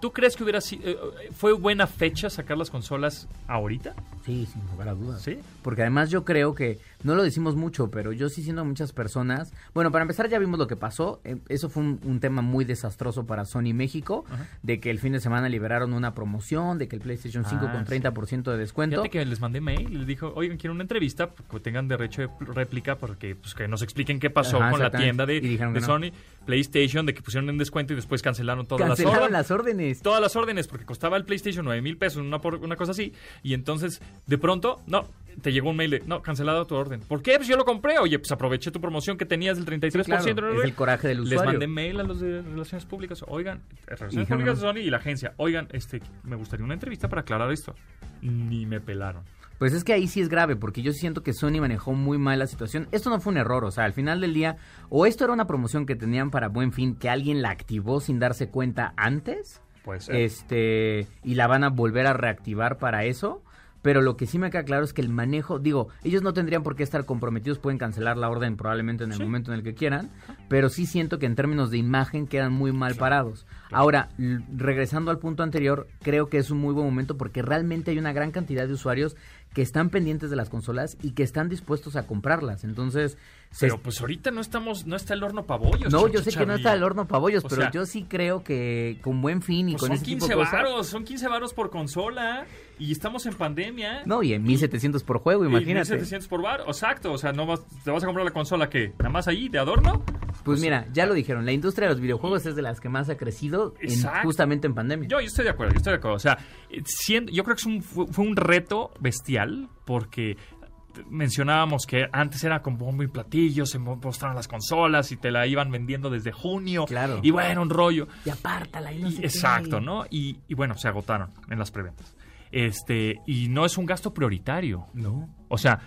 ¿tú crees que hubiera sido. eh, ¿Fue buena fecha sacar las consolas ahorita? Sí, sin lugar a dudas. Sí. Porque además yo creo que, no lo decimos mucho, pero yo sí siendo muchas personas, bueno, para empezar ya vimos lo que pasó, eh, eso fue un, un tema muy desastroso para Sony México, Ajá. de que el fin de semana liberaron una promoción, de que el PlayStation 5 Ah, con sí. 30% de descuento. Fíjate que les mandé mail, les dijo, oigan, quiero una entrevista, que tengan derecho de pl- réplica, porque pues, que nos expliquen qué pasó Ajá, con la tienda de, no. Sony, PlayStation, de que pusieron en descuento y después cancelaron todas Cancelaron las órdenes. las órdenes. Todas las órdenes, porque costaba el PlayStation 9 mil pesos, una, por- una cosa así. Y entonces, de pronto, no, te llegó un mail de, no, cancelado tu orden. ¿Por qué? Pues yo lo compré. Oye, pues aproveché tu promoción que tenías del 33%. Claro, es el coraje del Les usuario. mandé mail a los de Relaciones Públicas. Oigan, Relaciones Públicas de. Sony y la agencia. Oigan, este, me gustaría una entrevista para aclarar esto. Ni me pelaron. Pues es que ahí sí es grave, porque yo siento que Sony manejó muy mal la situación. Esto no fue un error, o sea, al final del día, o esto era una promoción que tenían para buen fin, que alguien la activó sin darse cuenta antes, Puede ser. este, y la van a volver a reactivar para eso. Pero lo que sí me queda claro es que el manejo, digo, ellos no tendrían por qué estar comprometidos, pueden cancelar la orden probablemente en el Sí. momento en el que quieran, pero sí siento que en términos de imagen quedan muy mal parados. Ahora, regresando al punto anterior, creo que es un muy buen momento porque realmente hay una gran cantidad de usuarios que están pendientes de las consolas y que están dispuestos a comprarlas. Entonces, se Pero pues ahorita no estamos, no está el horno pabollos. no, yo sé que no está el horno pabollos, O pero sea, yo sí creo que con buen fin y Pues con son ese tipo 15 de cosas. varos, son 15 varos por consola y estamos en pandemia. No, y en 1700 por juego, Y imagínate. 1700 por bar, exacto, o sea, no vas, te vas a comprar la consola que nada más ahí de adorno. Pues mira, ya lo dijeron, la industria de los videojuegos es de las que más ha crecido en- justamente en pandemia. Yo, yo estoy de acuerdo, yo estoy de acuerdo. O sea, siendo- yo creo que es un- fue, un reto bestial porque mencionábamos que antes era con bombo y platillo, se mo- mostraban las consolas y te la iban vendiendo desde junio. Claro. Y bueno, un rollo. Y apártala y no Y- qué. exacto, ¿no? Y, y bueno, se agotaron en las preventas. Este, y no es un gasto prioritario. No. O sea,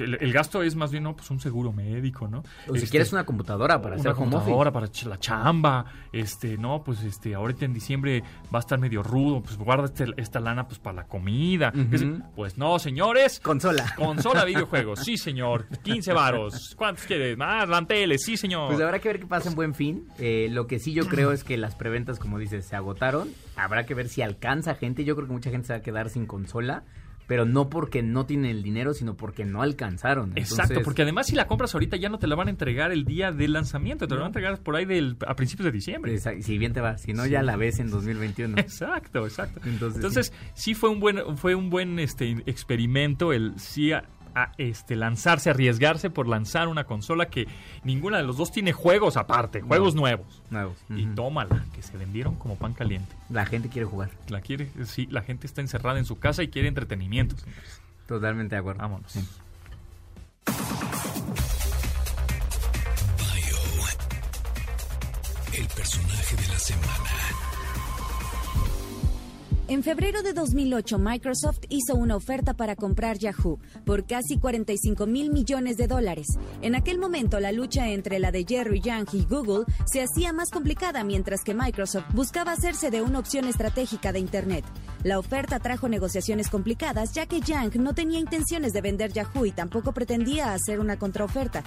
el, el gasto es más bien, no, pues un seguro médico, ¿no? O si quieres una computadora para hacer una home office. computadora para ch- la chamba, este, no, pues este, ahorita en diciembre va a estar medio rudo, pues guarda este- esta lana pues para la comida. Es- Pues no, señores. Consola. Consola videojuegos, sí señor. 15 varos. ¿Cuántos quieres? Más, manteles, sí señor. Pues habrá que ver qué pasa en buen fin. Eh, lo que sí yo creo es que las preventas, como dices, se agotaron. Habrá que ver si alcanza gente. Yo creo que mucha gente se va a quedar sin consola. Pero no porque no tienen el dinero, sino porque no alcanzaron. Exacto, porque además si la compras ahorita ya no te la van a entregar el día del lanzamiento, te la van a entregar por ahí del, a principios de diciembre. Si bien te va, si no ya la ves en 2021. Exacto, exacto. Entonces, Entonces, sí. fue un buen, fue un buen este experimento el sí a, este lanzarse, arriesgarse por lanzar una consola que ninguna de los dos tiene juegos aparte, juegos nuevos. Nuevos. Y tómala, que se vendieron como pan caliente. La gente quiere jugar. La quiere, sí, la gente está encerrada en su casa y quiere entretenimiento. señores. Totalmente de acuerdo. Vámonos. Sí. Bio. El personaje de la semana. En febrero de 2008, Microsoft hizo una oferta para comprar Yahoo por casi 45 mil millones de dólares. En aquel momento, la lucha entre la de Jerry Yang y Google se hacía más complicada mientras que Microsoft buscaba hacerse de una opción estratégica de Internet. La oferta trajo negociaciones complicadas ya que Yang no tenía intenciones de vender Yahoo y tampoco pretendía hacer una contraoferta.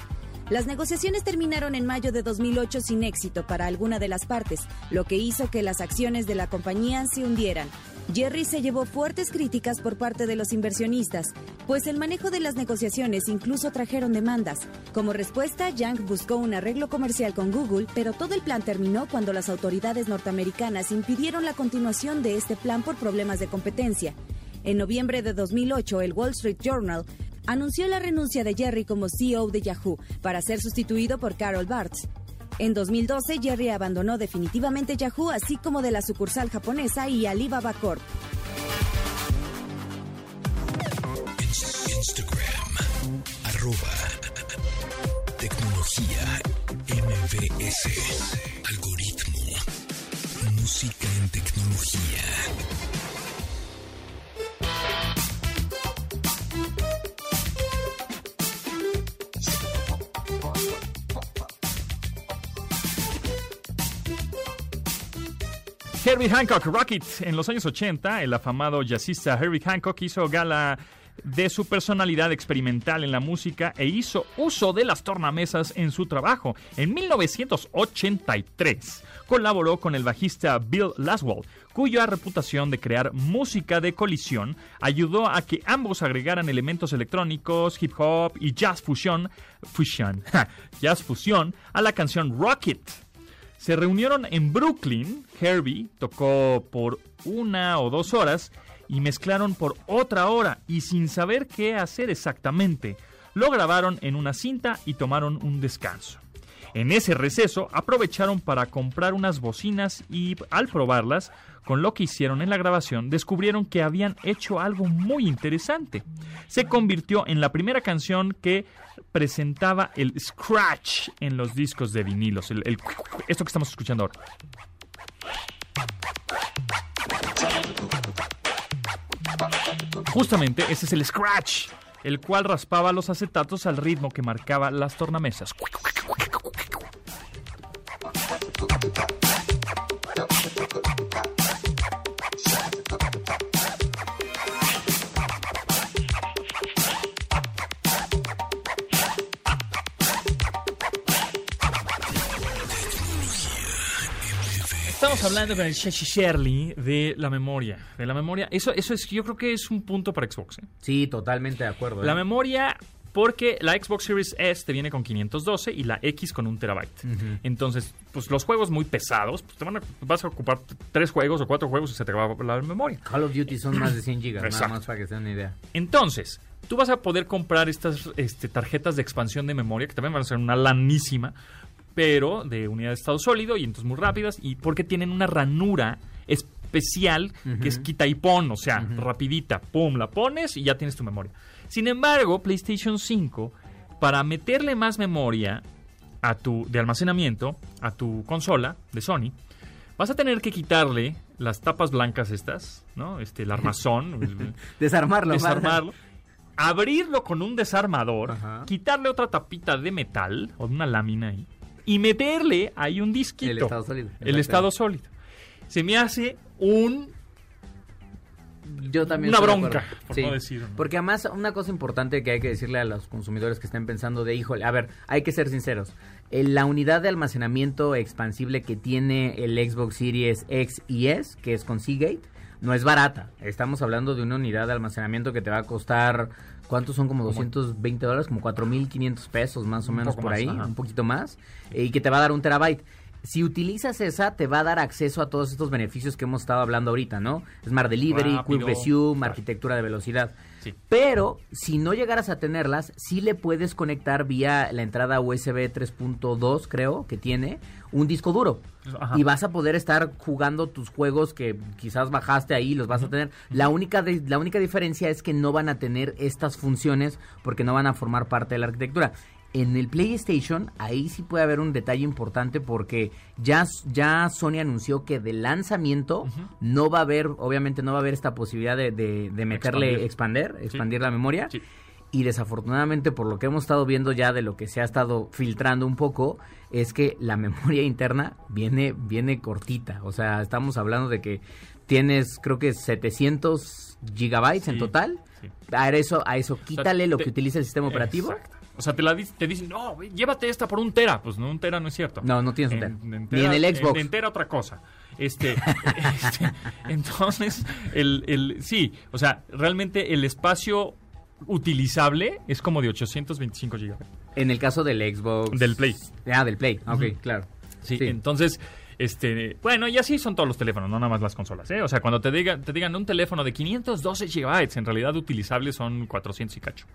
Las negociaciones terminaron en mayo de 2008 sin éxito para alguna de las partes, lo que hizo que las acciones de la compañía se hundieran. Jerry se llevó fuertes críticas por parte de los inversionistas, pues el manejo de las negociaciones incluso trajeron demandas. Como respuesta, Yang buscó un arreglo comercial con Google, pero todo el plan terminó cuando las autoridades norteamericanas impidieron la continuación de este plan por problemas de competencia. En noviembre de 2008, el Wall Street Journal anunció la renuncia de Jerry como CEO de Yahoo para ser sustituido por Carol Bartz. En 2012, Jerry abandonó definitivamente Yahoo, así como de la sucursal japonesa y Alibaba Corp. Instagram, arroba tecnología MBS, algoritmo, música en tecnología. Herbie Hancock Rocket. En los años 80, el afamado jazzista Herbie Hancock hizo gala de su personalidad experimental en la música e hizo uso de las tornamesas en su trabajo. En 1983 colaboró con el bajista Bill Laswell, cuya reputación de crear música de colisión ayudó a que ambos agregaran elementos electrónicos, hip hop y jazz fusión, fusión, jazz fusión a la canción Rocket. Se reunieron en Brooklyn. Herbie tocó por una o dos horas y mezclaron por otra hora y sin saber qué hacer exactamente. Lo grabaron en una cinta y tomaron un descanso. En ese receso aprovecharon para comprar unas bocinas y al probarlas, con lo que hicieron en la grabación, descubrieron que habían hecho algo muy interesante. Se convirtió en la primera canción que presentaba el scratch en los discos de vinilos, esto que estamos escuchando ahora. Justamente ese es el scratch, el cual raspaba los acetatos al ritmo que marcaba las tornamesas. Hablando con el Shashi Shirley de la memoria, de la memoria. Eso, eso es, yo creo que es un punto para Xbox. ¿eh? Sí, totalmente de acuerdo. ¿eh? La memoria, porque la Xbox Series S te viene con 512 y la X con un terabyte. Entonces, pues los juegos muy pesados, pues te van a, vas a ocupar tres juegos o cuatro juegos y se te va la memoria. Call of Duty son más de 100 gigas, nada más para que se den una idea. Entonces, tú vas a poder comprar estas este, tarjetas de expansión de memoria, que también van a ser una lanísima, pero de unidad de estado sólido y entonces muy rápidas, y porque tienen una ranura especial que es quita y pon, o sea, rapidita, pum, la pones y ya tienes tu memoria. Sin embargo, PlayStation 5, para meterle más memoria a tu, de almacenamiento a tu consola de Sony, vas a tener que quitarle las tapas blancas estas, ¿no? Este, el armazón, Desarmarlo. desarmarlo, abrirlo con un desarmador, Ajá. quitarle otra tapita de metal o de una lámina ahí y meterle ahí un disquito. El estado sólido. El estado sólido. Se me hace un Yo también Una bronca, por no decir, ¿no? Porque además, una cosa importante que hay que decirle a los consumidores que estén pensando de, híjole, a ver, hay que ser sinceros. Eh, La unidad de almacenamiento expansible que tiene el Xbox Series X y S, que es con Seagate, no es barata. Estamos hablando de una unidad de almacenamiento que te va a costar, ¿cuántos son? Como 220 dólares, como 4.500 pesos más o menos por más, ahí, ajá. un poquito más, eh, y que te va a dar un terabyte. Si utilizas esa, te va a dar acceso a todos estos beneficios que hemos estado hablando ahorita, ¿no? Smart Delivery, Quick. Resume, arquitectura de velocidad. Sí. Pero si no llegaras a tenerlas, sí le puedes conectar vía la entrada USB 3.2, creo, que tiene, un disco duro. Ajá. Y vas a poder estar jugando tus juegos que quizás bajaste ahí, los vas a tener. La única, de- la única diferencia es que no van a tener estas funciones porque no van a formar parte de la arquitectura. En el PlayStation, ahí sí puede haber un detalle importante porque ya, ya Sony anunció que de lanzamiento no va a haber, obviamente no va a haber esta posibilidad de, de- de meterle, Expandir. expandir la memoria. Sí. Y desafortunadamente, por lo que hemos estado viendo ya de lo que se ha estado filtrando un poco, es que la memoria interna viene, viene cortita. O sea, estamos hablando de que tienes, creo que 700 gigabytes en total. sí. A eso, a eso quítale lo te- que utiliza el sistema operativo. Exacto. O sea, te, la, te dicen, no, güey, llévate esta por un tera. Pues no, un tera no es cierto. No, no tienes un tera. Ni en el Xbox. En, en tera otra cosa. Este, este, entonces, el, el, sí, o sea, realmente el espacio utilizable es como de 825 gigabytes. En el caso del Xbox. Del Play. Ah, del Play. Ok, claro. Sí, Sí. entonces, este, bueno, y así son todos los teléfonos, no nada más las consolas, ¿eh? O sea, cuando te digan, te digan un teléfono de 512 gigabytes, en realidad utilizables son 400 y cacho.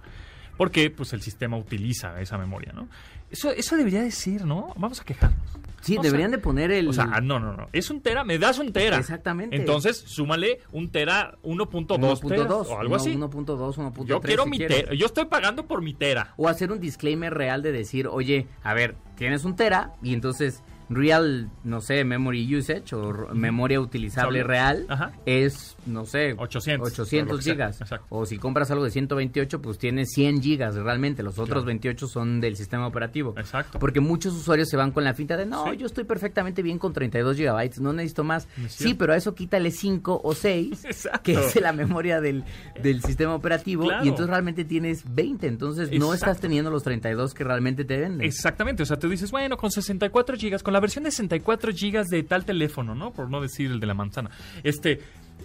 Porque, pues, el sistema utiliza esa memoria, ¿no? Eso, eso debería de ser, ¿no? Vamos a quejarnos. Sí, O deberían sea, de poner el. O sea, no, no, no. Es un tera, me das un tera. Exactamente. Entonces, súmale un tera 1.2 teras 1.2 o algo así. 1.2, 1.3. Yo quiero si mi quieres. tera. Yo estoy pagando por mi tera. O hacer un disclaimer real de decir, oye, a ver, tienes un tera y entonces real, no sé, memory usage o memoria utilizable real Ajá. es, no sé, 800, o 800 lo que sea. gigas. Exacto. O si compras algo de 128, pues tienes 100 gigas realmente. Los otros Claro. 28 son del sistema operativo. Exacto. Porque muchos usuarios se van con la finta de, no, Sí. yo estoy perfectamente bien con 32 gigabytes, no necesito más. Sí, pero a eso quítale 5 o 6, Exacto. que es la memoria del, del sistema operativo, Claro. y entonces realmente tienes 20. Entonces no estás teniendo los 32 que realmente te venden. Exactamente, o sea, te dices, bueno, con 64 gigas, con la versión de 64 gigas de tal teléfono, ¿no? Por no decir el de la manzana. Este,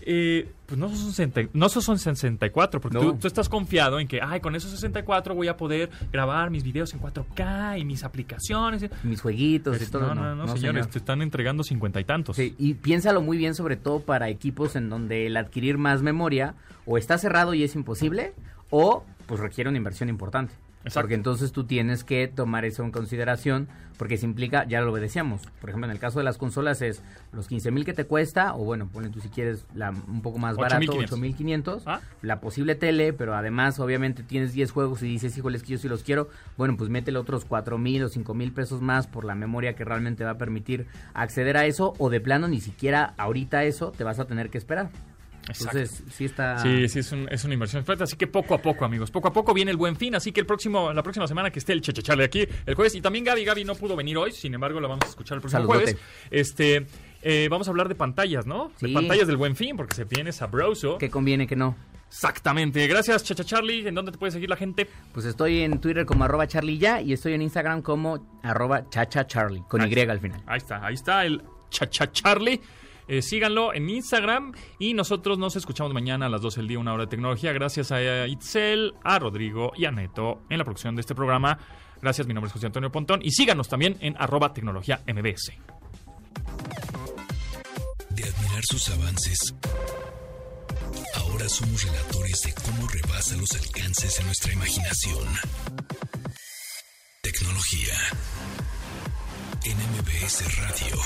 eh, pues no son, 60 no son 64, porque No. tú, tú estás confiado en que, ay, con esos 64 voy a poder grabar mis videos en 4K y mis aplicaciones. Mis jueguitos y todo. no, no, no, señores, señor. te están entregando cincuenta y tantos. Sí, y piénsalo muy bien, sobre todo para equipos en donde el adquirir más memoria o está cerrado y es imposible, o pues requiere una inversión importante. Exacto. Porque entonces tú tienes que tomar eso en consideración, porque se implica, ya lo decíamos, por ejemplo, en el caso de las consolas es los 15 mil que te cuesta, o bueno, ponle tú si quieres la, un poco más barato, 8,500. 8500, Ah. la posible tele, pero además obviamente tienes 10 juegos y dices, híjoles, que yo sí los quiero, bueno, pues métele otros 4 mil o 5 mil pesos más por la memoria que realmente va a permitir acceder a eso, o de plano ni siquiera ahorita eso te vas a tener que esperar. Exacto. Entonces, sí está... Sí, sí, es, un- es una inversión fuerte, así que poco a poco, amigos. Poco a poco viene el buen fin, así que el próximo, la próxima semana que esté el Chachachale aquí, el jueves, y también Gaby, Gaby no pudo venir hoy, sin embargo, lo vamos a escuchar el próximo Saludote. jueves. Este, eh, vamos a hablar de pantallas, ¿no? De pantallas del buen fin, porque se viene sabroso. Que conviene que no. Exactamente. Gracias, Chacha Charlie. ¿En dónde te puede seguir la gente? Pues estoy en Twitter como arroba charlie ya y estoy en Instagram como arroba chachacharlie, con Ahí Y está. al final. Ahí está, ahí está el Chacha Charlie. Eh, síganlo en Instagram y nosotros nos escuchamos mañana a las 12 del día, una hora de tecnología. Gracias a Itzel, a Rodrigo y a Neto en la producción de este programa. Gracias, mi nombre es José Antonio Pontón y síganos también en arroba tecnología MBS. De admirar sus avances, ahora somos relatores de cómo rebasa los alcances de nuestra imaginación. Tecnología en MBS Radio.